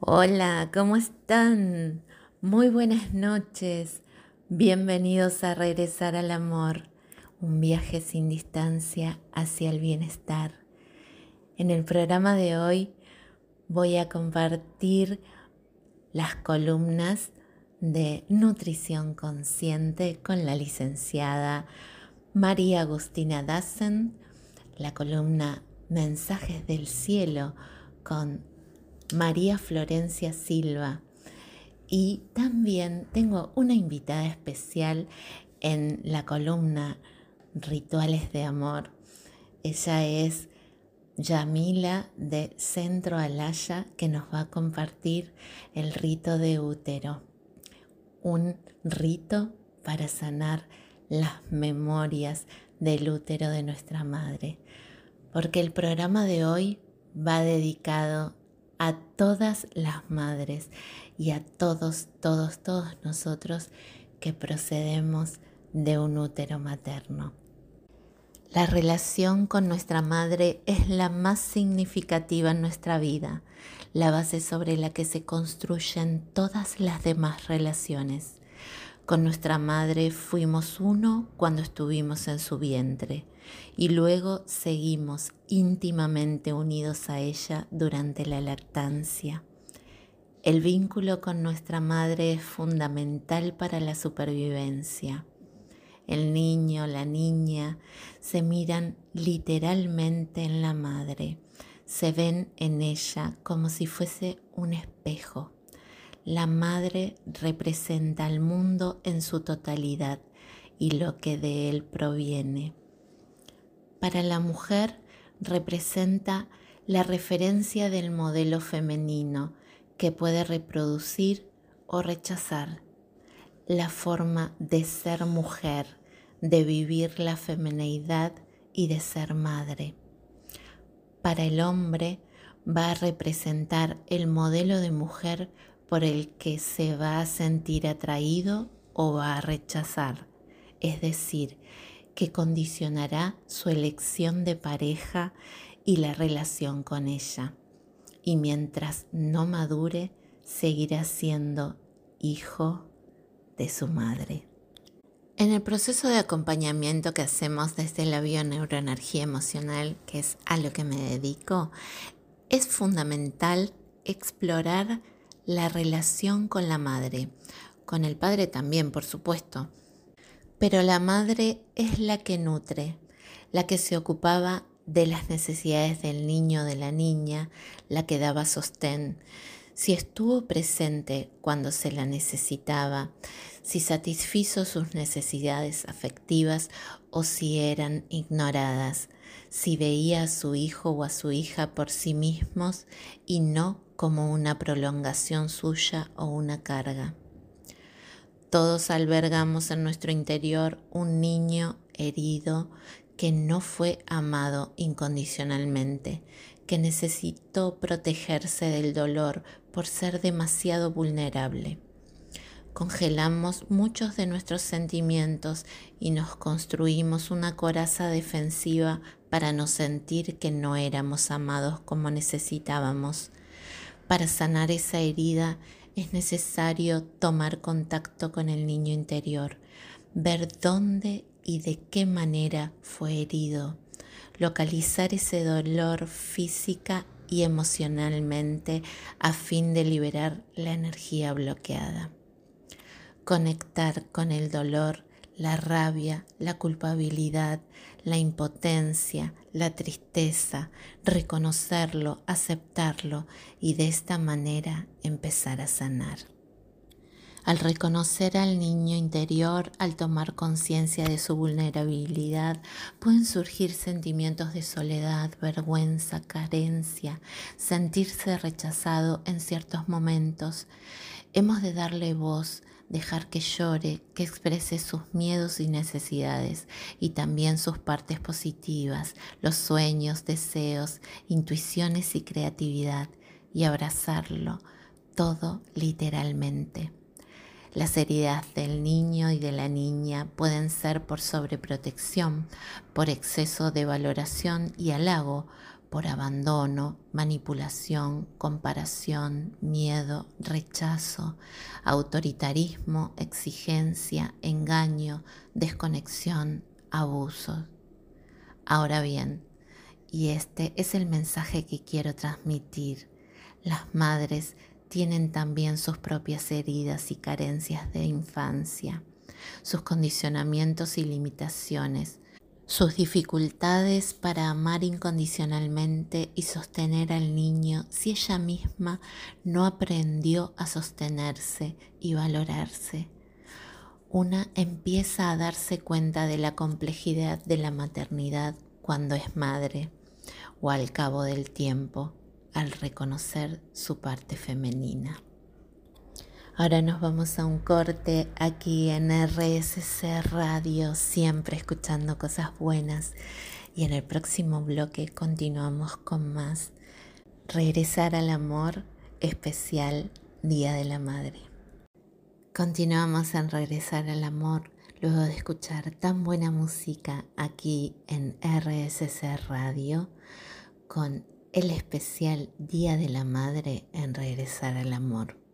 Hola, ¿cómo están? Muy buenas noches. Bienvenidos a Regresar al Amor, un viaje sin distancia hacia el bienestar. En el programa de hoy voy a compartir las columnas de nutrición consciente con la licenciada María Agustina Dassen, la columna Mensajes del Cielo con María Florencia Silva. Y también tengo una invitada especial en la columna Rituales de Amor. Ella es Yamila de Centro Alaya que nos va a compartir el rito de útero. Un rito para sanar las memorias del útero de nuestra madre. Porque el programa de hoy va dedicado a todas las madres y a todos, todos, todos nosotros que procedemos de un útero materno. La relación con nuestra madre es la más significativa en nuestra vida, la base sobre la que se construyen todas las demás relaciones. Con nuestra madre fuimos uno cuando estuvimos en su vientre y luego seguimos íntimamente unidos a ella durante la lactancia. El vínculo con nuestra madre es fundamental para la supervivencia. El niño, la niña se miran literalmente en la madre, se ven en ella como si fuese un espejo. La madre representa al mundo en su totalidad y lo que de él proviene para la mujer representa la referencia del modelo femenino que puede reproducir o rechazar, la forma de ser mujer, de vivir la femineidad y de ser madre. Para el hombre va a representar el modelo de mujer por el que se va a sentir atraído o va a rechazar, es decir, que condicionará su elección de pareja y la relación con ella. Y mientras no madure, seguirá siendo hijo de su madre. En el proceso de acompañamiento que hacemos desde la bioneuroenergía emocional, que es a lo que me dedico, es fundamental explorar la relación con la madre, con el padre también, por supuesto, pero la madre es la que nutre, la que se ocupaba de las necesidades del niño o de la niña, la que daba sostén, si estuvo presente cuando se la necesitaba, si satisfizo sus necesidades afectivas o si eran ignoradas, si veía a su hijo o a su hija por sí mismos y no como una prolongación suya o una carga. Todos albergamos en nuestro interior un niño herido que no fue amado incondicionalmente, que necesitó protegerse del dolor por ser demasiado vulnerable. Congelamos muchos de nuestros sentimientos y nos construimos una coraza defensiva para no sentir que no éramos amados como necesitábamos. Para sanar esa herida es necesario tomar contacto con el niño interior, ver dónde y de qué manera fue herido, localizar ese dolor física y emocionalmente a fin de liberar la energía bloqueada. Conectar con el dolor, la rabia, la culpabilidad, la impotencia, la tristeza, reconocerlo, aceptarlo y de esta manera empezar a sanar. Al reconocer al niño interior, al tomar conciencia de su vulnerabilidad, pueden surgir sentimientos de soledad, vergüenza, carencia, sentirse rechazado en ciertos momentos. Hemos de darle voz, dejar que llore, que exprese sus miedos y necesidades y también sus partes positivas, los sueños, deseos, intuiciones y creatividad y abrazarlo todo literalmente. Las heridas del niño y de la niña pueden ser por sobreprotección, por exceso de valoración y halago, por abandono, manipulación, comparación, miedo, rechazo, autoritarismo, exigencia, engaño, desconexión, abusos. Ahora bien, y este es el mensaje que quiero transmitir, las madres tienen también sus propias heridas y carencias de infancia, sus condicionamientos y limitaciones, sus dificultades para amar incondicionalmente y sostener al niño si ella misma no aprendió a sostenerse y valorarse. Una empieza a darse cuenta de la complejidad de la maternidad cuando es madre o al cabo del tiempo al reconocer su parte femenina. Ahora nos vamos a un corte aquí en RSC Radio, siempre escuchando cosas buenas. Y en el próximo bloque continuamos con más. Regresar al amor especial Día de la Madre. Continuamos en Regresar al Amor luego de escuchar tan buena música aquí en RSC Radio con el especial Día de la Madre en Regresar al Amor.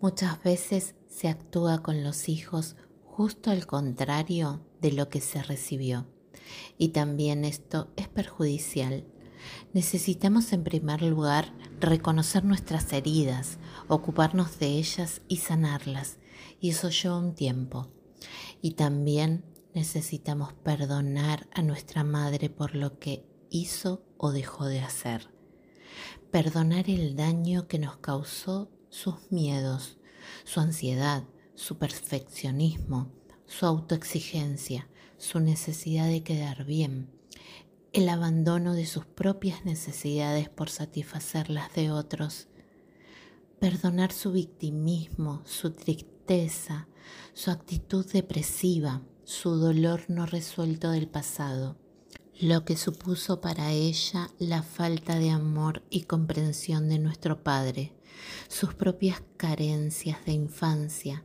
Muchas veces se actúa con los hijos justo al contrario de lo que se recibió. Y también esto es perjudicial. Necesitamos en primer lugar reconocer nuestras heridas, ocuparnos de ellas y sanarlas. Y eso lleva un tiempo. Y también necesitamos perdonar a nuestra madre por lo que hizo o dejó de hacer. Perdonar el daño que nos causó sus miedos, su ansiedad, su perfeccionismo, su autoexigencia, su necesidad de quedar bien, el abandono de sus propias necesidades por satisfacer las de otros, perdonar su victimismo, su tristeza, su actitud depresiva, su dolor no resuelto del pasado, lo que supuso para ella la falta de amor y comprensión de nuestro Padre, sus propias carencias de infancia,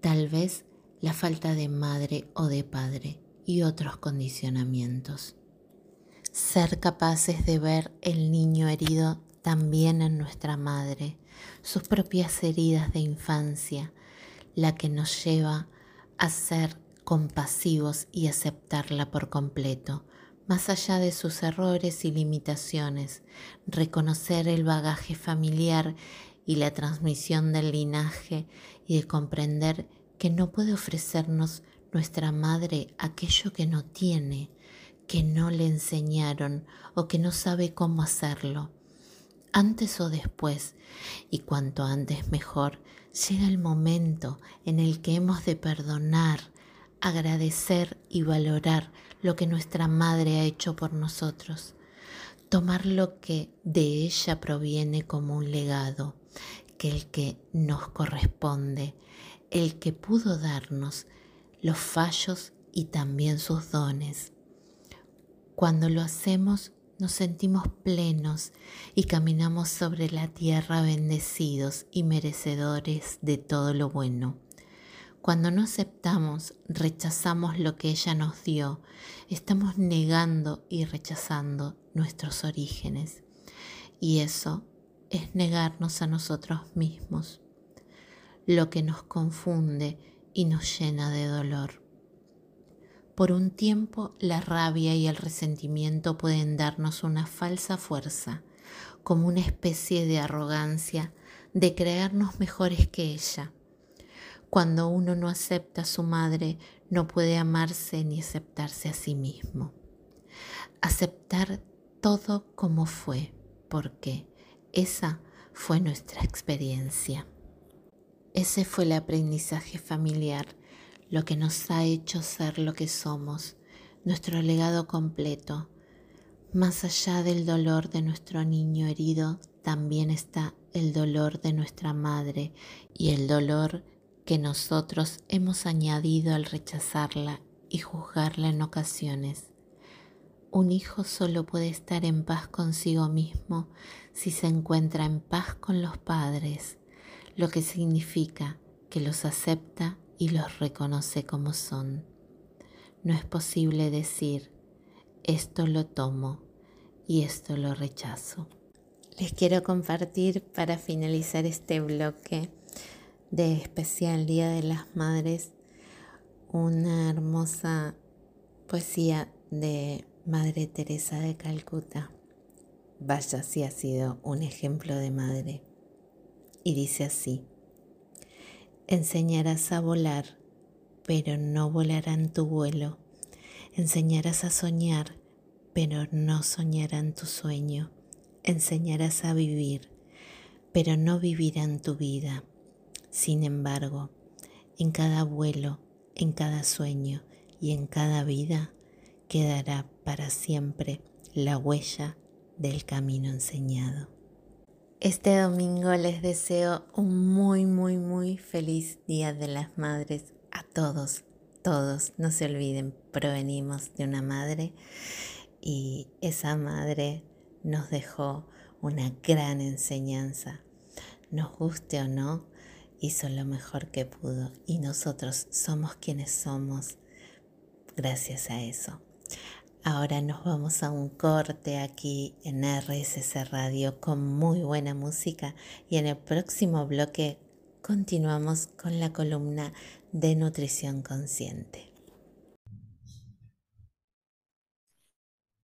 tal vez la falta de madre o de padre y otros condicionamientos. Ser capaces de ver el niño herido también en nuestra madre, sus propias heridas de infancia, la que nos lleva a ser compasivos y aceptarla por completo, más allá de sus errores y limitaciones, reconocer el bagaje familiar y la transmisión del linaje y de comprender que no puede ofrecernos nuestra madre aquello que no tiene, que no le enseñaron o que no sabe cómo hacerlo. Antes o después, y cuanto antes mejor, llega el momento en el que hemos de perdonar, agradecer y valorar lo que nuestra madre ha hecho por nosotros, tomar lo que de ella proviene como un legado, que el que nos corresponde, el que pudo darnos los fallos y también sus dones. Cuando lo hacemos nos sentimos plenos y caminamos sobre la tierra bendecidos y merecedores de todo lo bueno. Cuando no aceptamos, rechazamos lo que ella nos dio, estamos negando y rechazando nuestros orígenes. Y eso es negarnos a nosotros mismos, lo que nos confunde y nos llena de dolor. Por un tiempo la rabia y el resentimiento pueden darnos una falsa fuerza, como una especie de arrogancia de creernos mejores que ella cuando uno no acepta a su madre, no puede amarse ni aceptarse a sí mismo. Aceptar todo como fue, porque esa fue nuestra experiencia. Ese fue el aprendizaje familiar, lo que nos ha hecho ser lo que somos, nuestro legado completo. Más allá del dolor de nuestro niño herido, también está el dolor de nuestra madre y el dolor que nosotros hemos añadido al rechazarla y juzgarla en ocasiones. Un hijo solo puede estar en paz consigo mismo si se encuentra en paz con los padres, lo que significa que los acepta y los reconoce como son. No es posible decir, esto lo tomo, y esto lo rechazo. Les quiero compartir para finalizar este bloque de especial Día de las Madres una hermosa poesía de Madre Teresa de Calcuta. Vaya si ha sido un ejemplo de madre. Y dice así, enseñarás a volar, pero no volarán tu vuelo. Enseñarás a soñar, pero no soñarán tu sueño. Enseñarás a vivir, pero no vivirán tu vida. Sin embargo, en cada vuelo, en cada sueño y en cada vida quedará para siempre la huella del camino enseñado. Este domingo les deseo un muy, muy, muy feliz Día de las Madres a todos, todos. No se olviden, provenimos de una madre y esa madre nos dejó una gran enseñanza. Nos guste o no, hizo lo mejor que pudo y nosotros somos quienes somos gracias a eso. Ahora nos vamos a un corte aquí en RSC Radio con muy buena música y en el próximo bloque continuamos con la columna de nutrición consciente.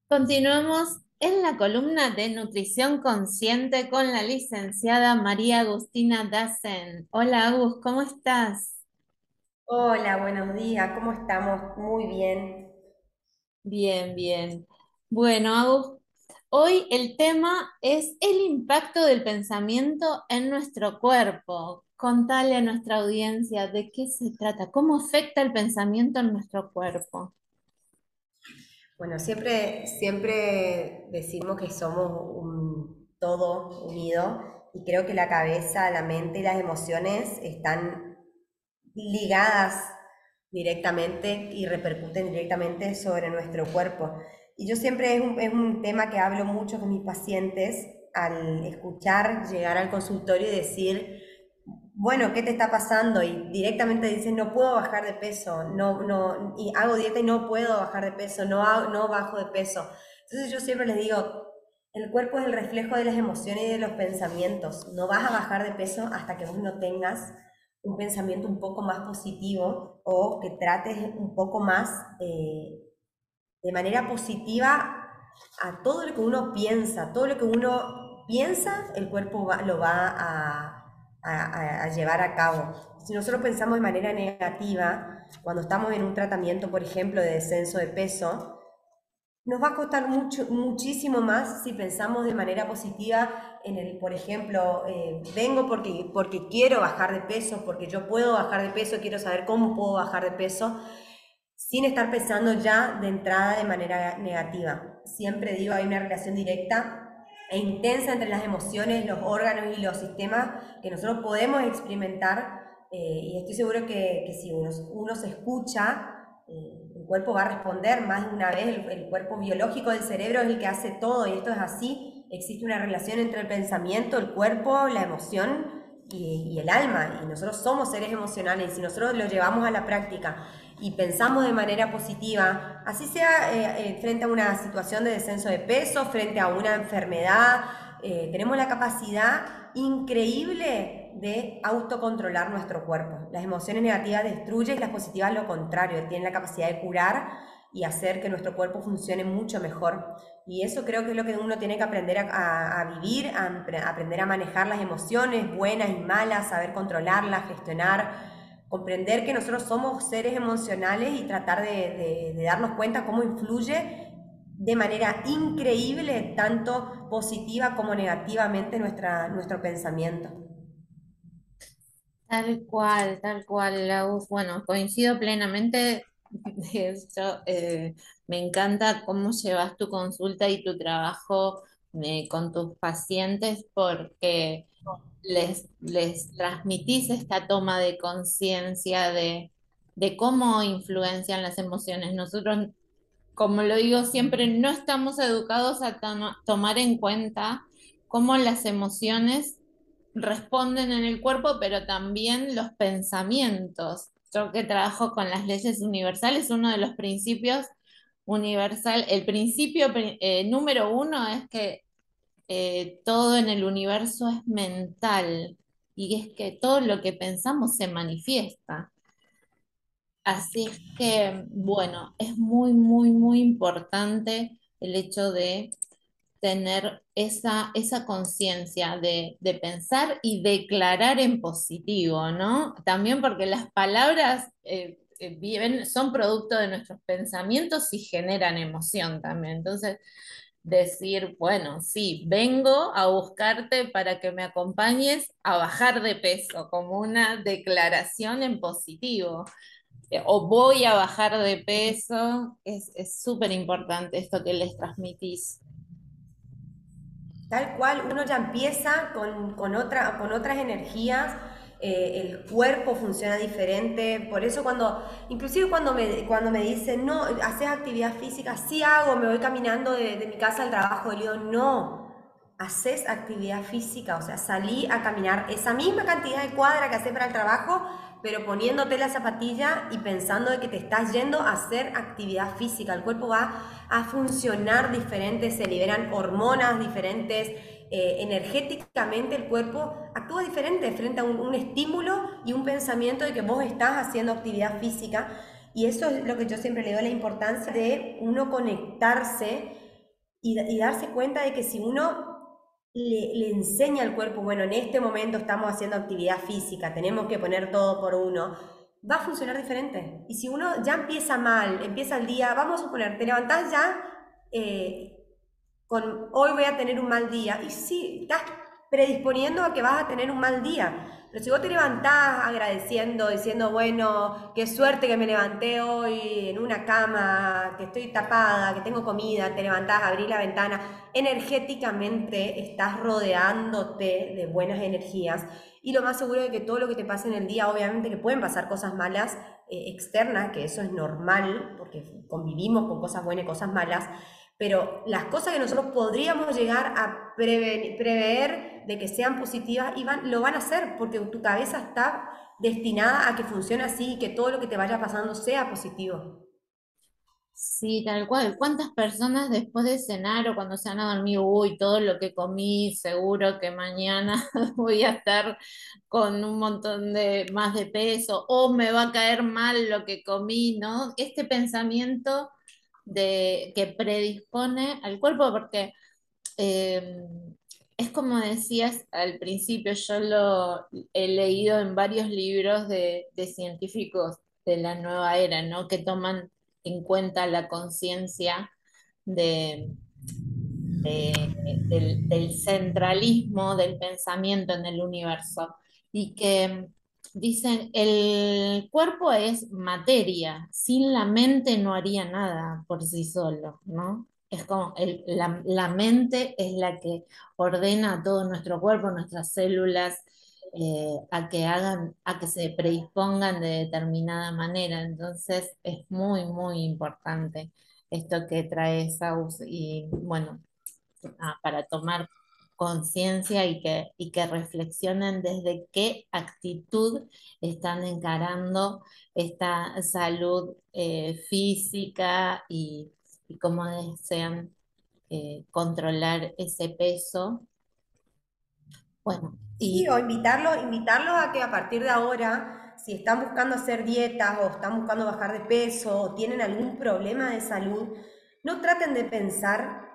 Continuamos en la columna de nutrición consciente con la licenciada María Agustina Dassen. Hola Agus, ¿cómo estás? Hola, buenos días, ¿cómo estamos? Muy bien. Bien, bien. Bueno, Agus, hoy el tema es el impacto del pensamiento en nuestro cuerpo. Contale a nuestra audiencia de qué se trata, cómo afecta el pensamiento en nuestro cuerpo. Bueno, siempre, siempre decimos que somos un todo unido y creo que la cabeza, la mente y las emociones están ligadas directamente y repercuten directamente sobre nuestro cuerpo. Y yo siempre es un, es un tema que hablo mucho con mis pacientes al escuchar llegar al consultorio y decir, bueno, ¿qué te está pasando? Y directamente dicen, no puedo bajar de peso, no, no, y hago dieta y no puedo bajar de peso, no, no bajo de peso. Entonces yo siempre les digo, el cuerpo es el reflejo de las emociones y de los pensamientos. No vas a bajar de peso hasta que vos no tengas un pensamiento un poco más positivo o que trates un poco más eh, de manera positiva a todo lo que uno piensa, todo lo que uno piensa, el cuerpo lo va a a, llevar a cabo. Si nosotros pensamos de manera negativa, cuando estamos en un tratamiento, por ejemplo, de descenso de peso, nos va a costar mucho, muchísimo más si pensamos de manera positiva en el, por ejemplo, eh, vengo porque, porque quiero bajar de peso, porque yo puedo bajar de peso, quiero saber cómo puedo bajar de peso, sin estar pensando ya de entrada de manera negativa. Siempre digo, hay una relación directa e intensa entre las emociones, los órganos y los sistemas que nosotros podemos experimentar. Eh, y estoy seguro que, si uno, se escucha, eh, el cuerpo va a responder más de una vez. El, el, cuerpo biológico del cerebro es el que hace todo y esto es así. Existe una relación entre el pensamiento, el cuerpo, la emoción y, y el alma. Y nosotros somos seres emocionales y si nosotros lo llevamos a la práctica y pensamos de manera positiva, así sea eh, eh, frente a una situación de descenso de peso, frente a una enfermedad, eh, tenemos la capacidad increíble de autocontrolar nuestro cuerpo. Las emociones negativas destruyen las positivas lo contrario, tienen la capacidad de curar y hacer que nuestro cuerpo funcione mucho mejor. Y eso creo que es lo que uno tiene que aprender a, a vivir, a aprender a manejar las emociones buenas y malas, saber controlarlas, gestionar comprender que nosotros somos seres emocionales y tratar de, darnos cuenta cómo influye de manera increíble, tanto positiva como negativamente, nuestra, nuestro pensamiento. Tal cual, tal cual, Bueno, coincido plenamente. Eso, eh, me encanta cómo llevas tu consulta y tu trabajo eh, con tus pacientes porque les, les transmitís esta toma de conciencia de, cómo influencian las emociones. Nosotros, como lo digo siempre, no estamos educados a tomar en cuenta cómo las emociones responden en el cuerpo, pero también los pensamientos. Yo que trabajo con las leyes universales, uno de los principios universal, el principio eh, número uno es que eh, todo en el universo es mental y es que todo lo que pensamos se manifiesta. Así es que, bueno, es muy, muy, muy importante el hecho de tener esa, esa conciencia de, pensar y declarar en positivo, ¿no? También porque las palabras eh, eh, viven, son producto de nuestros pensamientos y generan emoción también. Entonces, decir, bueno, sí, vengo a buscarte para que me acompañes a bajar de peso, como una declaración en positivo. Eh, o voy a bajar de peso, es súper importante esto que les transmitís. Tal cual, uno ya empieza con, otra, con otras energías, eh, el cuerpo funciona diferente, por eso cuando, inclusive cuando me, cuando me dicen, no, haces actividad física, sí hago, me voy caminando de, mi casa al trabajo, digo, no, haces actividad física, o sea, salí a caminar esa misma cantidad de cuadra que haces para el trabajo, pero poniéndote la zapatilla y pensando de que te estás yendo a hacer actividad física. El cuerpo va a funcionar diferente, se liberan hormonas diferentes, eh, energéticamente el cuerpo actúa diferente frente a un, estímulo y un pensamiento de que vos estás haciendo actividad física. Y eso es lo que yo siempre le doy la importancia de uno conectarse y, y darse cuenta de que si uno le, enseña al cuerpo, bueno, en este momento estamos haciendo actividad física, tenemos que poner todo por uno, va a funcionar diferente. Y si uno ya empieza mal, empieza el día, vamos a suponer, te levantás ya eh, con hoy voy a tener un mal día, y sí, estás predisponiendo a que vas a tener un mal día. Pero si vos te levantás agradeciendo, diciendo, bueno, qué suerte que me levanté hoy en una cama, que estoy tapada, que tengo comida, te levantás, abrís la ventana, energéticamente estás rodeándote de buenas energías. Y lo más seguro es que todo lo que te pase en el día, obviamente que pueden pasar cosas malas eh, externas, que eso es normal, porque convivimos con cosas buenas y cosas malas, pero las cosas que nosotros podríamos llegar a prever de que sean positivas lo van a hacer porque tu cabeza está destinada a que funcione así y que todo lo que te vaya pasando sea positivo. Sí, tal cual. ¿Cuántas personas después de cenar o cuando se han dormido, uy, todo lo que comí, seguro que mañana voy a estar con un montón de más de peso o me va a caer mal lo que comí, ¿no? Este pensamiento de, que predispone al cuerpo, porque eh, es como decías al principio, yo lo he leído en varios libros de, científicos de la nueva era, ¿no? que toman en cuenta la conciencia de, del centralismo del pensamiento en el universo y que dicen, el cuerpo es materia, sin la mente no haría nada por sí solo, ¿no? Es como la, mente es la que ordena todo nuestro cuerpo, nuestras células, eh, a que hagan, a que se predispongan de determinada manera. Entonces es muy, muy importante esto que trae Saus y bueno, ah, para tomar conciencia y que, y que reflexionen desde qué actitud están encarando esta salud eh, física y, cómo desean eh, controlar ese peso. Bueno, y... Sí, o invitarlos invitarlo a que a partir de ahora, si están buscando hacer dietas o están buscando bajar de peso o tienen algún problema de salud, no traten de pensar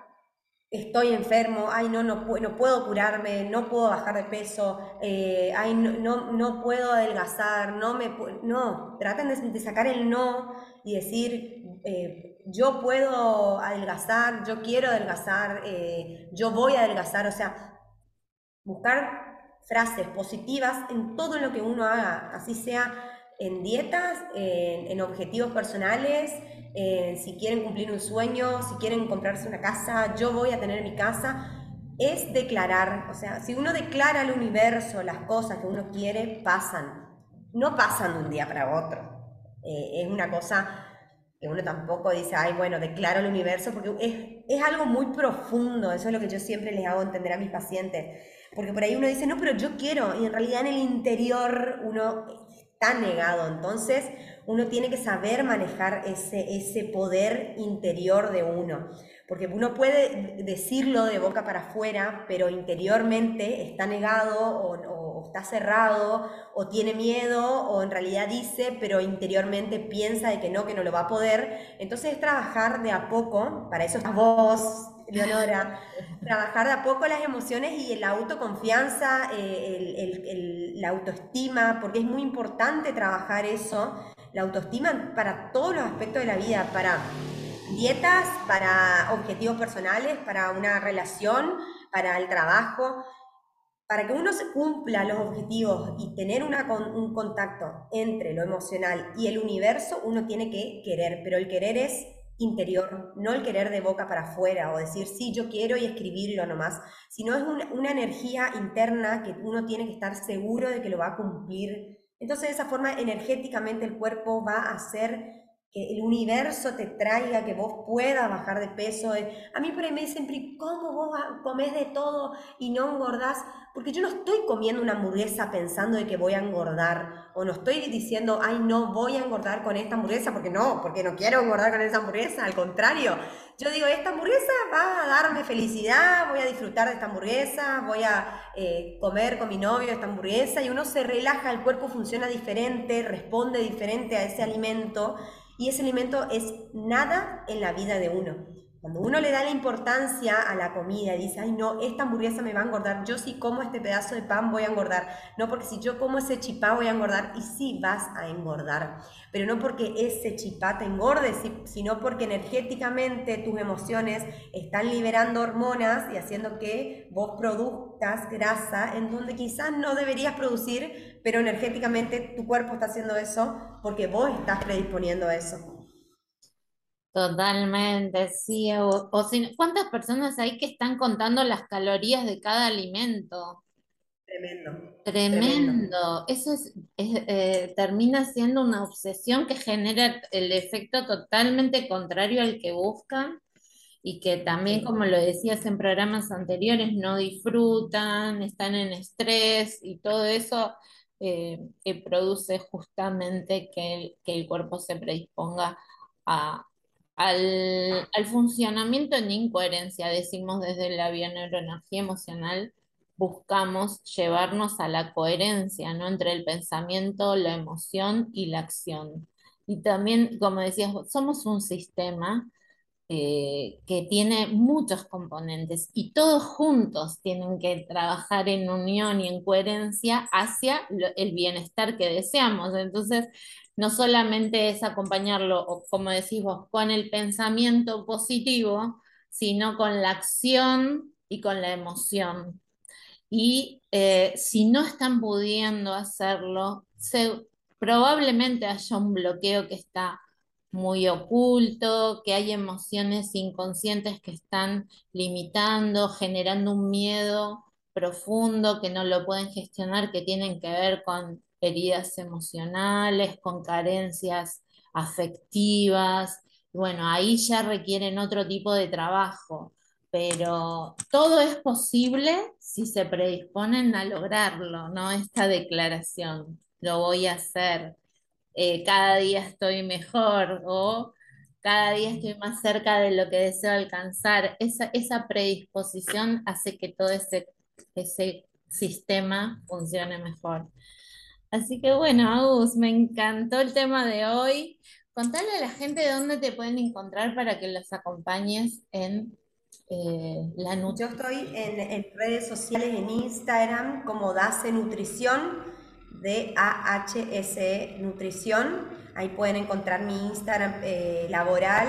estoy enfermo, ay, no, no, no puedo curarme, no puedo bajar de peso, eh, ay, no, no, puedo adelgazar, no me... No, traten de, sacar el no y decir, eh, yo puedo adelgazar, yo quiero adelgazar, eh, yo voy a adelgazar, o sea, buscar frases positivas en todo lo que uno haga, así sea en dietas, en objetivos personales, eh, si quieren cumplir un sueño, si quieren comprarse una casa, yo voy a tener mi casa, es declarar, o sea, si uno declara al universo las cosas que uno quiere, pasan, no pasan de un día para otro. Eh, es una cosa que uno tampoco dice, ay, bueno, declaro al universo, porque es, es algo muy profundo, eso es lo que yo siempre les hago entender a mis pacientes, porque por ahí uno dice, no, pero yo quiero, y en realidad en el interior uno está negado, entonces uno tiene que saber manejar ese, ese poder interior de uno. Porque uno puede decirlo de boca para afuera, pero interiormente está negado o, está cerrado o tiene miedo o en realidad dice, pero interiormente piensa de que no, que no lo va a poder. Entonces es trabajar de a poco, para eso es vos, Leonora, trabajar de a poco las emociones y la autoconfianza, eh, la autoestima, porque es muy importante trabajar eso, la autoestima para todos los aspectos de la vida, para dietas, para objetivos personales, para una relación, para el trabajo. Para que uno se cumpla los objetivos y tener un contacto entre lo emocional y el universo, uno tiene que querer, pero el querer es interior, no el querer de boca para afuera o decir, sí, yo quiero y escribirlo nomás, sino es una, energía interna que uno tiene que estar seguro de que lo va a cumplir. Entonces, de esa forma, energéticamente el cuerpo va a ser que el universo te traiga, que vos puedas bajar de peso. A mí por ahí me dicen, ¿cómo vos comés de todo y no engordás? Porque yo no estoy comiendo una hamburguesa pensando de que voy a engordar, o no estoy diciendo, ay, no voy a engordar con esta hamburguesa, porque no, porque no quiero engordar con esa hamburguesa, al contrario. Yo digo, esta hamburguesa va a darme felicidad, voy a disfrutar de esta hamburguesa, voy a eh, comer con mi novio esta hamburguesa, y uno se relaja, el cuerpo funciona diferente, responde diferente a ese alimento y ese alimento es nada en la vida de uno. Cuando uno le da la importancia a la comida y dice, ay no, esta hamburguesa me va a engordar, yo si como este pedazo de pan voy a engordar, no porque si yo como ese chipá voy a engordar y sí vas a engordar, pero no porque ese chipá te engorde, sino porque energéticamente tus emociones están liberando hormonas y haciendo que vos produzcas grasa en donde quizás no deberías producir, pero energéticamente tu cuerpo está haciendo eso porque vos estás predisponiendo a eso. Totalmente, sí. O, ¿cuántas personas hay que están contando las calorías de cada alimento? Tremendo. Tremendo. Eso es, eh, termina siendo una obsesión que genera el efecto totalmente contrario al que buscan y que también, como lo decías en programas anteriores, no disfrutan, están en estrés y todo eso eh, que produce justamente que que el cuerpo se predisponga a, al, funcionamiento en incoherencia, decimos desde la bioneuroenergía emocional, buscamos llevarnos a la coherencia, ¿no? Entre el pensamiento, la emoción y la acción. Y también, como decías, somos un sistema eh, que tiene muchos componentes y todos juntos tienen que trabajar en unión y en coherencia hacia el bienestar que deseamos. Entonces, no solamente es acompañarlo, como decís vos, con el pensamiento positivo, sino con la acción y con la emoción. Y eh, si no están pudiendo hacerlo, probablemente haya un bloqueo que está muy oculto, que hay emociones inconscientes que están limitando, generando un miedo profundo que no lo pueden gestionar, que tienen que ver con heridas emocionales, con carencias afectivas. Bueno, ahí ya requieren otro tipo de trabajo, pero todo es posible si se predisponen a lograrlo, ¿no? Esta declaración, lo voy a hacer, eh, cada día estoy mejor o cada día estoy más cerca de lo que deseo alcanzar. Esa, esa predisposición hace que todo ese, ese sistema funcione mejor. Así que bueno, Agus, me encantó el tema de hoy. Contale a la gente de dónde te pueden encontrar para que los acompañes en eh, la nutrición. Yo estoy en, redes sociales, en Instagram, como Dace Nutrición, D-A-H-S-E Nutrición. Ahí pueden encontrar mi Instagram eh, laboral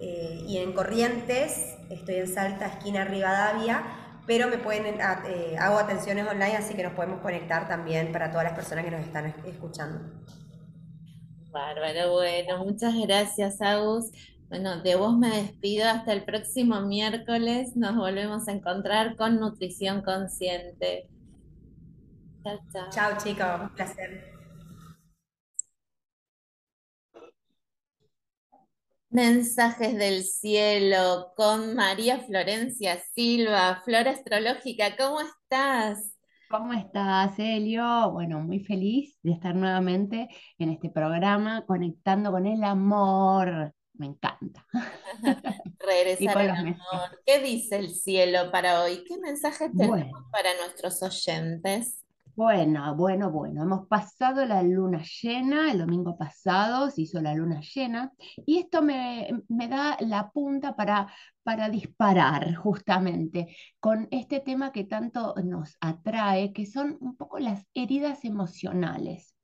eh, y en Corrientes, estoy en Salta, esquina Rivadavia pero me pueden, eh, hago atenciones online, así que nos podemos conectar también para todas las personas que nos están escuchando. Bárbaro, bueno, muchas gracias, Agus. Bueno, de vos me despido hasta el próximo miércoles. Nos volvemos a encontrar con Nutrición Consciente. Chao, chao. Chao, chicos. Un placer. Mensajes del cielo con María Florencia Silva, Flora Astrológica, ¿cómo estás? ¿Cómo estás, Elio? Bueno, muy feliz de estar nuevamente en este programa, conectando con el amor. Me encanta. Y Regresar con al mensajes. amor. ¿Qué dice el cielo para hoy? ¿Qué mensaje tenemos Bueno, para nuestros oyentes? Bueno, bueno, bueno. Hemos pasado la luna llena, el domingo pasado se hizo la luna llena, y esto me, me da la punta para, para disparar justamente con este tema que tanto nos atrae, que son un poco las heridas emocionales.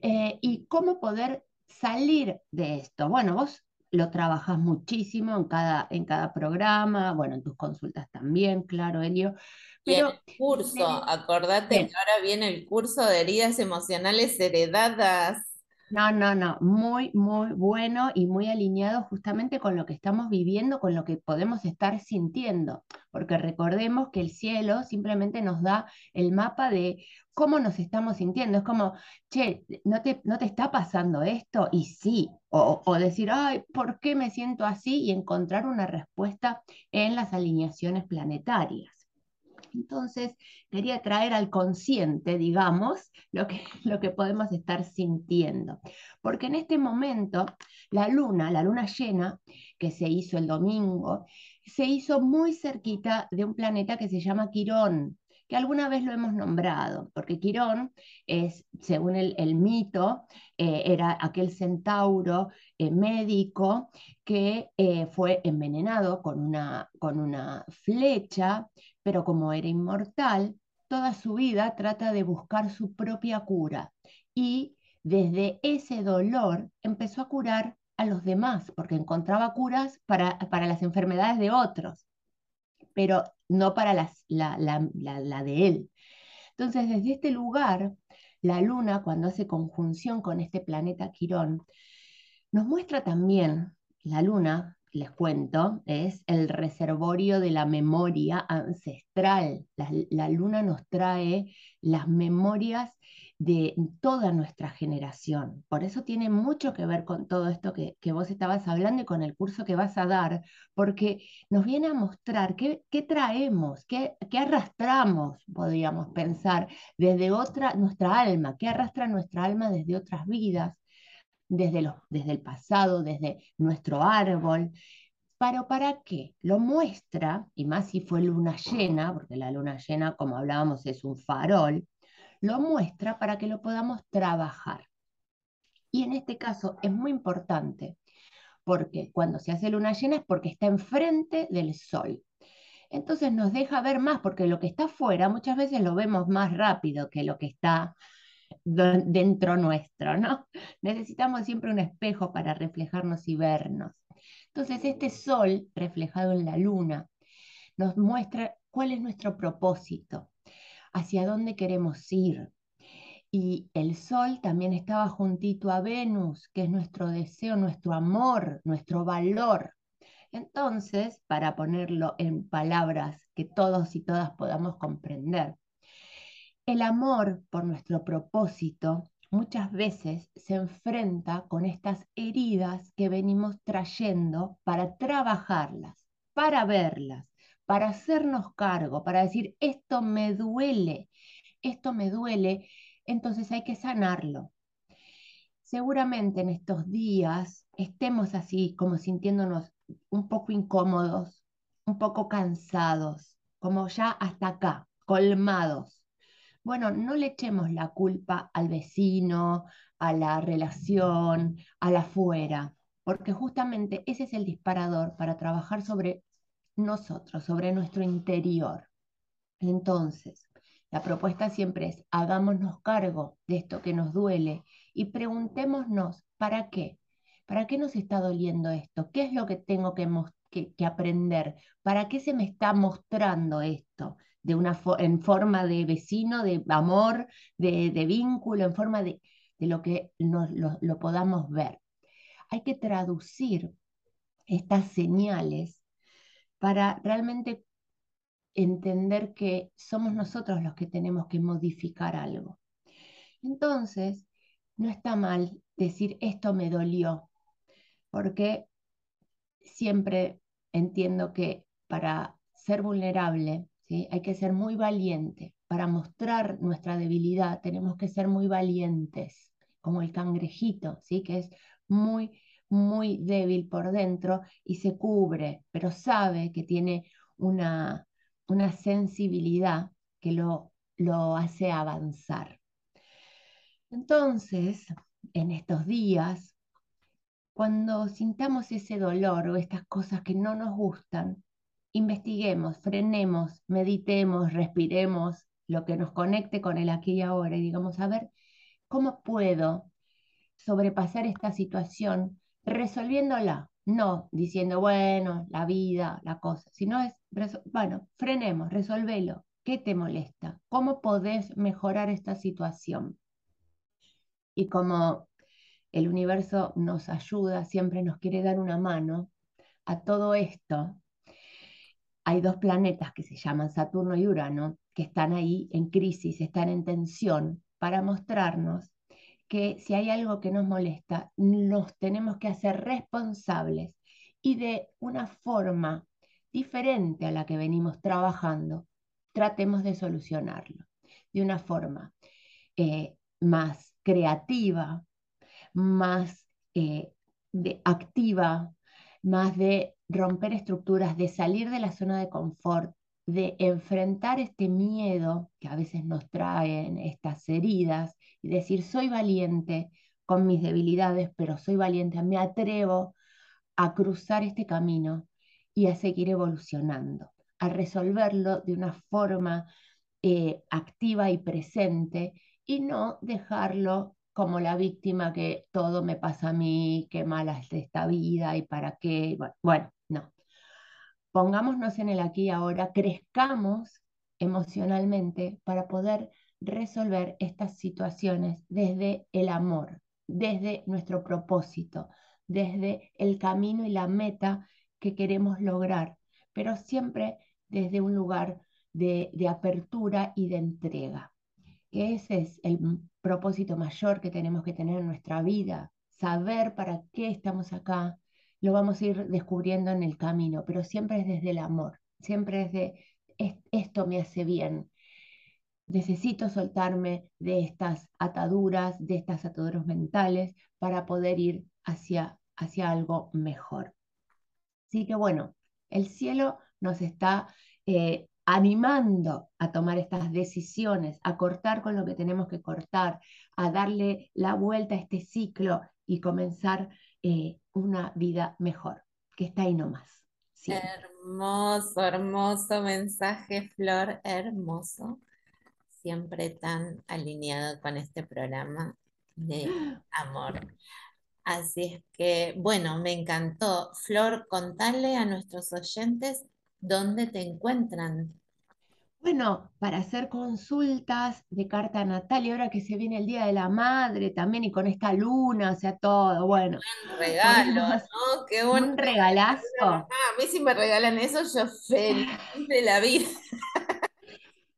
Eh, y cómo poder salir de esto. Bueno, vos lo trabajas muchísimo en cada, en cada programa, bueno, en tus consultas también, claro, Elio, Y en el pero curso, acordate que ahora viene el curso de heridas emocionales heredadas. No, no, no, muy, muy bueno y muy alineado justamente con lo que estamos viviendo, con lo que podemos estar sintiendo, porque recordemos que el cielo simplemente nos da el mapa de cómo nos estamos sintiendo. Es como, che, ¿no te, no te está pasando esto? Y sí, o, o decir, ay, ¿por qué me siento así? Y encontrar una respuesta en las alineaciones planetarias. Entonces, quería traer al consciente, digamos, lo que, lo que podemos estar sintiendo. Porque en este momento, la luna, la luna llena, que se hizo el domingo, se hizo muy cerquita de un planeta que se llama Quirón, que alguna vez lo hemos nombrado, porque Quirón es, según el, el mito, eh, era aquel centauro eh, médico que eh, fue envenenado con una, con una flecha pero como era inmortal, toda su vida trata de buscar su propia cura y desde ese dolor empezó a curar a los demás, porque encontraba curas para, para las enfermedades de otros, pero no para las, la, la, la, la de él. Entonces, desde este lugar, la luna, cuando hace conjunción con este planeta Quirón, nos muestra también la luna, les cuento, es el reservorio de la memoria ancestral. La, la luna nos trae las memorias de toda nuestra generación. Por eso tiene mucho que ver con todo esto que, que vos estabas hablando y con el curso que vas a dar, porque nos viene a mostrar qué, qué traemos, qué, qué arrastramos, podríamos pensar, desde otra, nuestra alma, qué arrastra nuestra alma desde otras vidas desde, desde el pasado, desde nuestro árbol. ¿Pero para qué? Lo muestra, y más si fue luna llena, porque la luna llena, como hablábamos, es un farol, lo muestra para que lo podamos trabajar. Y en este caso es muy importante, porque cuando se hace luna llena es porque está enfrente del sol. Entonces nos deja ver más, porque lo que está afuera muchas veces lo vemos más rápido que lo que está dentro nuestro, ¿no? Necesitamos siempre un espejo para reflejarnos y vernos. Entonces, este sol reflejado en la luna nos muestra cuál es nuestro propósito, hacia dónde queremos ir. Y el sol también estaba juntito a Venus, que es nuestro deseo, nuestro amor, nuestro valor. Entonces, para ponerlo en palabras que todos y todas podamos comprender, el amor por nuestro propósito muchas veces se enfrenta con estas heridas que venimos trayendo para trabajarlas, para verlas, para hacernos cargo, para decir, esto me duele, esto me duele, entonces hay que sanarlo. Seguramente en estos días estemos así como sintiéndonos un poco incómodos, un poco cansados, como ya hasta acá, colmados bueno, no le echemos la culpa al vecino, a la relación, a la fuera, porque justamente ese es el disparador para trabajar sobre nosotros, sobre nuestro interior. Entonces, la propuesta siempre es hagámonos cargo de esto que nos duele y preguntémonos, ¿para qué? ¿Para qué nos está doliendo esto? ¿Qué es lo que tengo que, que, aprender? ¿Para qué se me está mostrando esto? de una en forma de vecino, de amor, de, vínculo, en forma de, de lo que nos, lo podamos ver. Hay que traducir estas señales para realmente entender que somos nosotros los que tenemos que modificar algo. Entonces, no está mal decir esto me dolió, porque siempre entiendo que para ser vulnerable ¿sí? hay que ser muy valiente, para mostrar nuestra debilidad tenemos que ser muy valientes, como el cangrejito, ¿sí? que es muy, muy débil por dentro y se cubre, pero sabe que tiene una, una sensibilidad que lo, lo hace avanzar. Entonces, en estos días, cuando sintamos ese dolor o estas cosas que no nos gustan, investiguemos, frenemos, meditemos, respiremos lo que nos conecte con el aquí y ahora y digamos, a ver, ¿cómo puedo sobrepasar esta situación resolviéndola? No diciendo, bueno, la vida, la cosa, sino es, bueno, frenemos, resolvelo. ¿Qué te molesta? ¿Cómo podés mejorar esta situación? Y como el universo nos ayuda, siempre nos quiere dar una mano a todo esto, hay dos planetas que se llaman Saturno y Urano, que están ahí en crisis, están en tensión, para mostrarnos que si hay algo que nos molesta, nos tenemos que hacer responsables y de una forma diferente a la que venimos trabajando, tratemos de solucionarlo de una forma eh, más creativa, más eh, activa, más de romper estructuras, de salir de la zona de confort, de enfrentar este miedo que a veces nos traen estas heridas y decir, soy valiente con mis debilidades, pero soy valiente, me atrevo a cruzar este camino y a seguir evolucionando, a resolverlo de una forma eh, activa y presente y no dejarlo como la víctima que todo me pasa a mí, qué mala es esta vida y para qué. Bueno, no. Pongámonos en el aquí y ahora, crezcamos emocionalmente para poder resolver estas situaciones desde el amor, desde nuestro propósito, desde el camino y la meta que queremos lograr, pero siempre desde un lugar de, de apertura y de entrega. Ese es el propósito mayor que tenemos que tener en nuestra vida, saber para qué estamos acá, lo vamos a ir descubriendo en el camino, pero siempre es desde el amor, siempre es de esto me hace bien. Necesito soltarme de estas ataduras, de estas ataduras mentales para poder ir hacia, hacia algo mejor. Así que bueno, el cielo nos está eh, animando a tomar estas decisiones, a cortar con lo que tenemos que cortar, a darle la vuelta a este ciclo y comenzar eh, una vida mejor, que está ahí nomás. Hermoso, hermoso mensaje, Flor, hermoso. Siempre tan alineado con este programa de amor. Así es que, bueno, me encantó. Flor, contale a nuestros oyentes ¿dónde te encuentran? Bueno, para hacer consultas de carta natal y ahora que se viene el Día de la Madre también y con esta luna, o sea, todo, bueno. Un regalo, ¿no? Qué un regalazo. a mí si me regalan eso, yo feliz de la vida.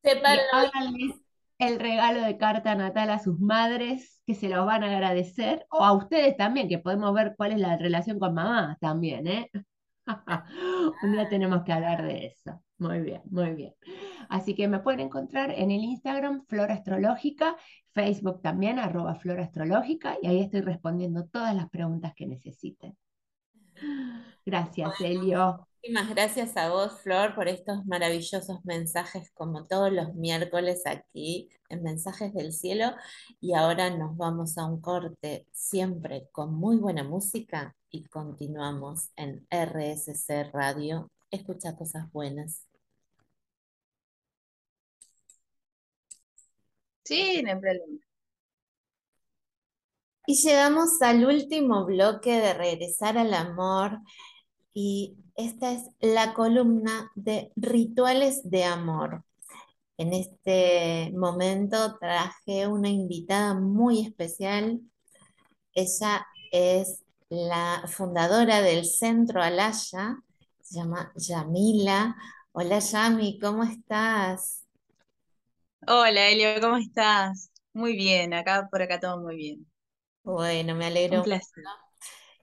Háganles el regalo de carta natal a sus madres, que se los van a agradecer, o a ustedes también, que podemos ver cuál es la relación con mamá también, ¿eh? Un día tenemos que hablar de eso. Muy bien, muy bien. Así que me pueden encontrar en el Instagram Flora Astrológica, Facebook también, arroba Flora Astrológica, y ahí estoy respondiendo todas las preguntas que necesiten. Gracias, Elio. Muchísimas gracias a vos, Flor, por estos maravillosos mensajes, como todos los miércoles aquí en Mensajes del Cielo. Y ahora nos vamos a un corte, siempre con muy buena música, y continuamos en RSC Radio. Escucha cosas buenas. Sí, no hay problema. Y llegamos al último bloque de Regresar al Amor y esta es la columna de rituales de amor. En este momento traje una invitada muy especial. Ella es la fundadora del Centro Alaya, se llama Yamila. Hola Yami, ¿cómo estás? Hola Elio, ¿cómo estás? Muy bien, acá por acá todo muy bien. Bueno, me alegro. Un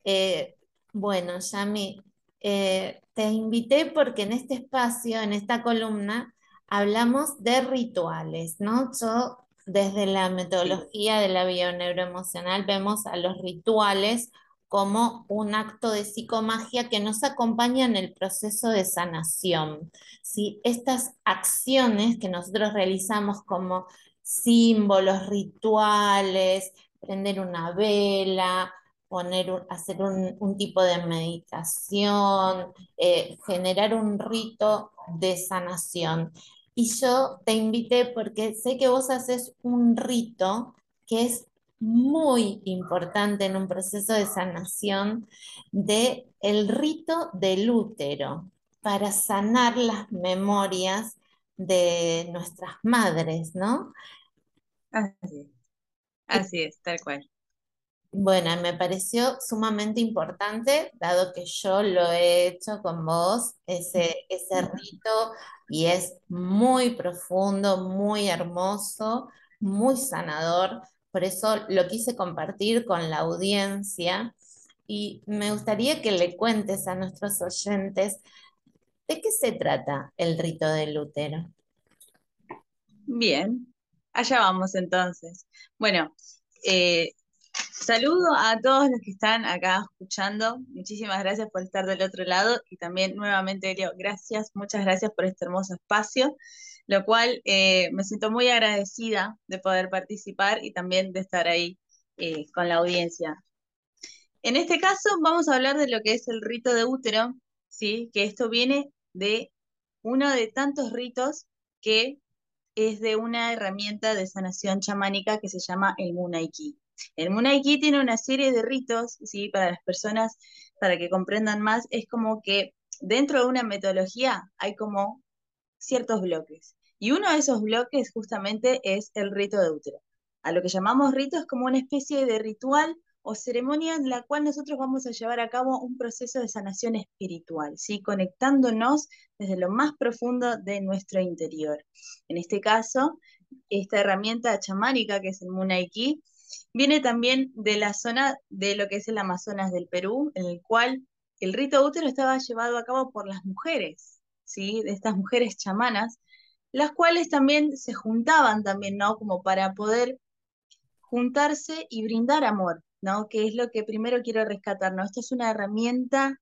eh, bueno, Yami, eh, te invité porque en este espacio, en esta columna, hablamos de rituales, ¿no? Yo desde la metodología de la bioneuroemocional vemos a los rituales como un acto de psicomagia que nos acompaña en el proceso de sanación. ¿sí? Estas acciones que nosotros realizamos como símbolos, rituales, prender una vela, poner, hacer un, tipo de meditación, eh, generar un rito de sanación. Y yo te invité porque sé que vos haces un rito que es muy importante en un proceso de sanación de el rito del útero para sanar las memorias de nuestras madres, ¿no? Así es, así es, tal cual. Bueno, me pareció sumamente importante, dado que yo lo he hecho con vos, ese, ese rito, y es muy profundo, muy hermoso, muy sanador. Por eso lo quise compartir con la audiencia y me gustaría que le cuentes a nuestros oyentes de qué se trata el rito del útero. Bien, allá vamos entonces. Bueno, eh, Saludo a todos los que están acá escuchando. Muchísimas gracias por estar del otro lado y también nuevamente, Elio, gracias, muchas gracias por este hermoso espacio, lo cual eh, me siento muy agradecida de poder participar y también de estar ahí eh, con la audiencia. En este caso vamos a hablar de lo que es el rito de útero, ¿sí? que esto viene de uno de tantos ritos que es de una herramienta de sanación chamánica que se llama el Munaiki. El Munaiki tiene una serie de ritos, ¿sí? Para las personas, para que comprendan más, es como que dentro de una metodología hay como ciertos bloques. Y uno de esos bloques justamente es el rito de útero. A lo que llamamos rito es como una especie de ritual o ceremonia en la cual nosotros vamos a llevar a cabo un proceso de sanación espiritual, ¿sí? conectándonos desde lo más profundo de nuestro interior. En este caso, esta herramienta chamánica que es el Munaiki Viene también de la zona de lo que es el Amazonas del Perú, en el cual el rito útero estaba llevado a cabo por las mujeres, ¿sí? De estas mujeres chamanas, las cuales también se juntaban también, ¿no? Como para poder juntarse y brindar amor, ¿no? Que es lo que primero quiero rescatar, ¿no? Esto es una herramienta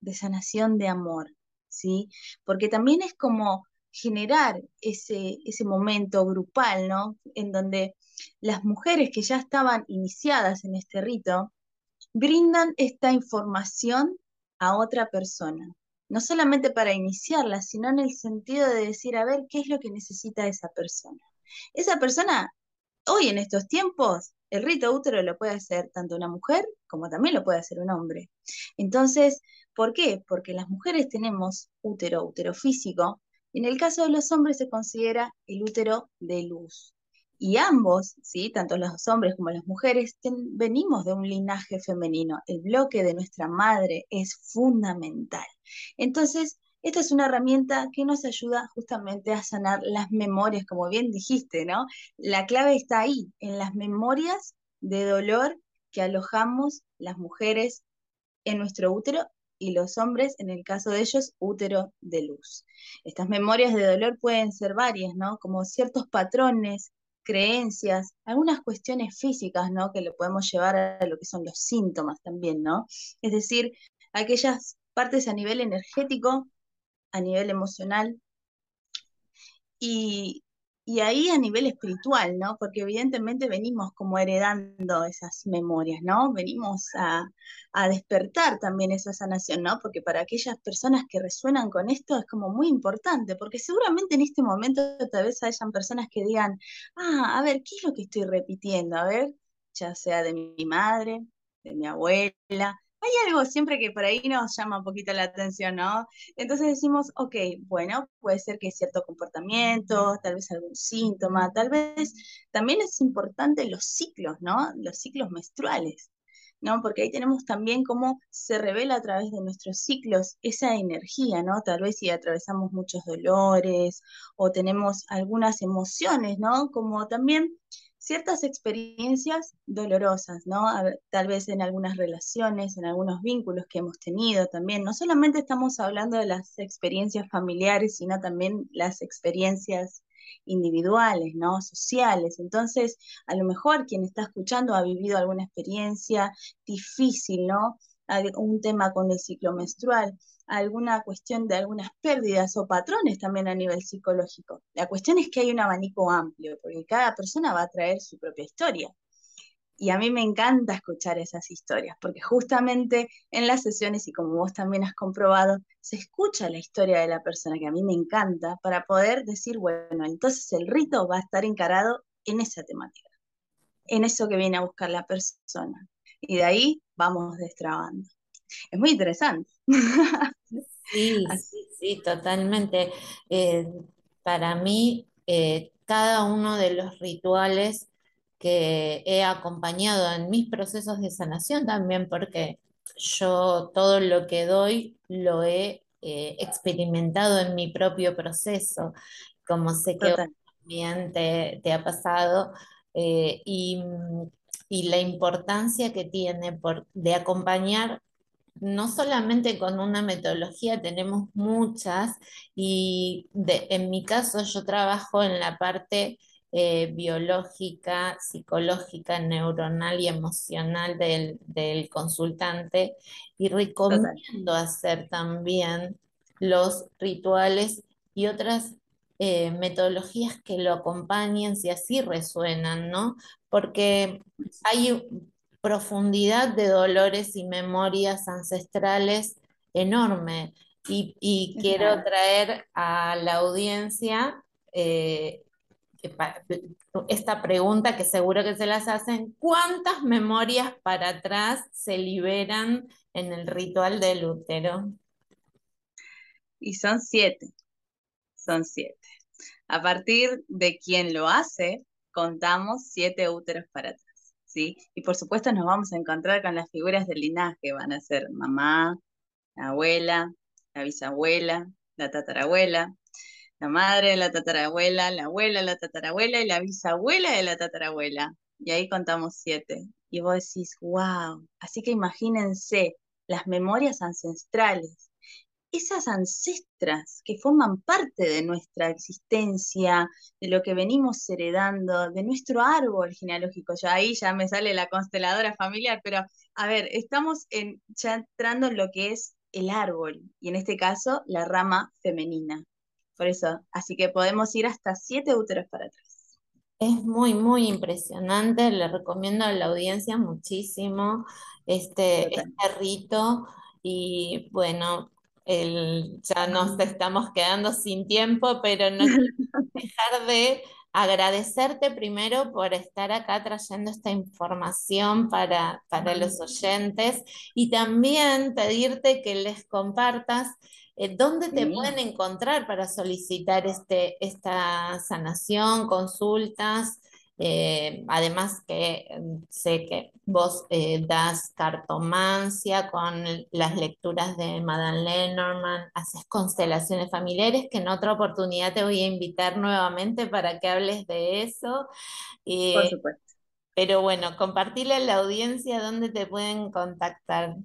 de sanación de amor, ¿sí? Porque también es como generar ese, ese momento grupal, ¿no? En donde las mujeres que ya estaban iniciadas en este rito brindan esta información a otra persona, no solamente para iniciarla, sino en el sentido de decir, a ver, ¿qué es lo que necesita esa persona? Esa persona, hoy en estos tiempos, el rito útero lo puede hacer tanto una mujer como también lo puede hacer un hombre. Entonces, ¿por qué? Porque las mujeres tenemos útero, útero físico, en el caso de los hombres se considera el útero de luz. Y ambos, ¿sí? tanto los hombres como las mujeres, venimos de un linaje femenino. El bloque de nuestra madre es fundamental. Entonces, esta es una herramienta que nos ayuda justamente a sanar las memorias, como bien dijiste, ¿no? La clave está ahí, en las memorias de dolor que alojamos las mujeres en nuestro útero y los hombres, en el caso de ellos, útero de luz. Estas memorias de dolor pueden ser varias, ¿no? Como ciertos patrones, creencias, algunas cuestiones físicas, ¿no? Que lo podemos llevar a lo que son los síntomas también, ¿no? Es decir, aquellas partes a nivel energético, a nivel emocional, y, y ahí a nivel espiritual, ¿no? Porque evidentemente venimos como heredando esas memorias, ¿no? Venimos a, despertar también esa sanación, ¿no? Porque para aquellas personas que resuenan con esto es como muy importante, porque seguramente en este momento tal vez hayan personas que digan, ah, a ver, ¿qué es lo que estoy repitiendo? A ver, ya sea de mi madre, de mi abuela, hay algo siempre que por ahí nos llama un poquito la atención, ¿no? Entonces decimos, ok, bueno, puede ser que cierto comportamiento, tal vez algún síntoma, tal vez también es importante los ciclos, ¿no? Los ciclos menstruales, ¿no? Porque ahí tenemos también cómo se revela a través de nuestros ciclos esa energía, ¿no? Tal vez si atravesamos muchos dolores o tenemos algunas emociones, ¿no? Como también ciertas experiencias dolorosas, ¿no? tal vez en algunas relaciones, en algunos vínculos que hemos tenido también. No solamente estamos hablando de las experiencias familiares, sino también las experiencias individuales, ¿no? Sociales. Entonces, a lo mejor quien está escuchando ha vivido alguna experiencia difícil, ¿no? Un tema con el ciclo menstrual alguna cuestión de algunas pérdidas o patrones también a nivel psicológico. La cuestión es que hay un abanico amplio, porque cada persona va a traer su propia historia. Y a mí me encanta escuchar esas historias, porque justamente en las sesiones, y como vos también has comprobado, se escucha la historia de la persona, que a mí me encanta, para poder decir, bueno, entonces el rito va a estar encarado en esa temática, en eso que viene a buscar la persona. Y de ahí vamos destrabando es muy interesante. Sí, sí, sí, totalmente. Eh, para mí, eh, cada uno de los rituales que he acompañado en mis procesos de sanación también, porque yo todo lo que doy lo he eh, experimentado en mi propio proceso, como sé que también te, ha pasado, y, y, la importancia que tiene por, de acompañar no solamente con una metodología, tenemos muchas y en mi caso yo trabajo en la parte eh, biológica, psicológica, neuronal y emocional del, consultante y recomiendo hacer también los rituales y otras eh, metodologías que lo acompañen si así resuenan, ¿no? Porque hay profundidad de dolores y memorias ancestrales enorme. Y, quiero traer a la audiencia eh, esta pregunta que seguro que se las hacen, ¿cuántas memorias para atrás se liberan en el ritual del útero? Y son siete, son siete. A partir de quien lo hace, contamos siete úteros para atrás. Y por supuesto nos vamos a encontrar con las figuras del linaje, van a ser mamá, la abuela, la bisabuela, la tatarabuela, la madre la tatarabuela, la abuela, la tatarabuela y la bisabuela de la tatarabuela. Y ahí contamos siete. Y vos decís, wow. Así que imagínense las memorias ancestrales esas ancestras que forman parte de nuestra existencia, de lo que venimos heredando, de nuestro árbol genealógico. Ya ahí ya me sale la consteladora familiar, pero a ver, estamos en, ya entrando en lo que es el árbol, y en este caso la rama femenina. Por eso, así que podemos ir hasta siete úteros para atrás. Es muy, muy impresionante, le recomiendo a la audiencia muchísimo este, este rito. Y bueno, ya nos estamos quedando sin tiempo, pero no quiero dejar de agradecerte primero por estar acá trayendo esta información para, para los oyentes y también pedirte que les compartas eh, dónde te pueden encontrar para solicitar este, esta sanación, consultas. Eh, además que mm, sé que vos eh, das cartomancia con las lecturas de Madame Lenormand, haces constelaciones familiares, que en otra oportunidad te voy a invitar nuevamente para que hables de eso. Por supuesto. Pero bueno, compartirle a la audiencia dónde te pueden contactar.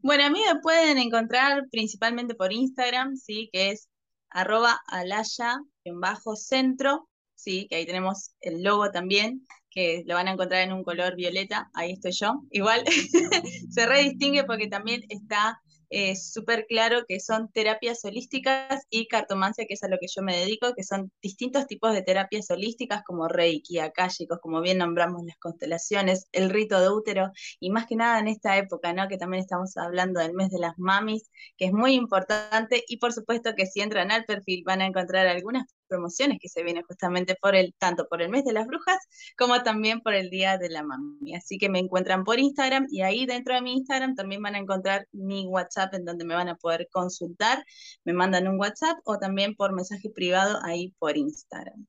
Bueno, a mí me pueden encontrar principalmente por Instagram, sí, que es arroba alaya-centro sí, que ahí tenemos el logo también, que lo van a encontrar en un color violeta, ahí estoy yo. Igual se redistingue porque también está eh, súper claro que son terapias holísticas y cartomancia, que es a lo que yo me dedico, que son distintos tipos de terapias holísticas como reiki, akáshicos, como bien nombramos las constelaciones, el rito de útero, y más que nada en esta época, ¿no? Que también estamos hablando del mes de las mamis, que es muy importante, y por supuesto que si entran al perfil van a encontrar algunas promociones que se vienen justamente por el, tanto por el mes de las brujas como también por el día de la mami. Así que me encuentran por Instagram y ahí dentro de mi Instagram también van a encontrar mi WhatsApp en donde me van a poder consultar, me mandan un WhatsApp o también por mensaje privado ahí por Instagram.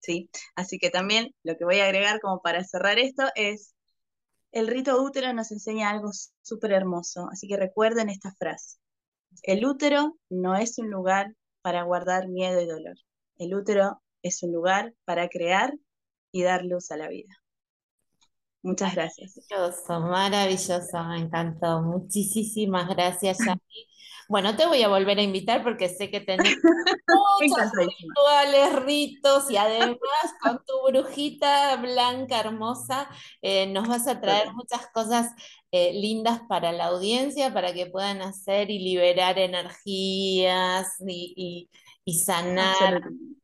¿Sí? Así que también lo que voy a agregar como para cerrar esto es el rito útero nos enseña algo súper hermoso, así que recuerden esta frase. El útero no es un lugar para guardar miedo y dolor. El útero es un lugar para crear y dar luz a la vida. Muchas gracias. Maravilloso, maravilloso, me encantó. Muchísimas gracias, Yami. Bueno, te voy a volver a invitar porque sé que tenés muchos rituales, ritos y además con tu brujita blanca hermosa eh, nos vas a traer muchas cosas eh, lindas para la audiencia, para que puedan hacer y liberar energías y, sanar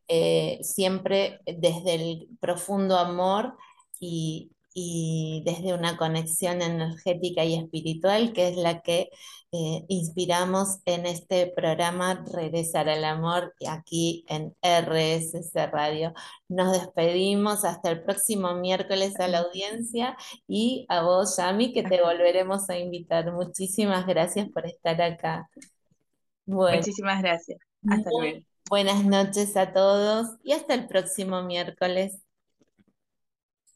eh, siempre desde el profundo amor y, y desde una conexión energética y espiritual, que es la que eh, inspiramos en este programa Regresar al Amor aquí en RSS Radio. Nos despedimos hasta el próximo miércoles a la audiencia y a vos, Yami, que te volveremos a invitar. Muchísimas gracias por estar acá. Muchísimas gracias. Hasta luego. Buenas noches a todos y hasta el próximo miércoles.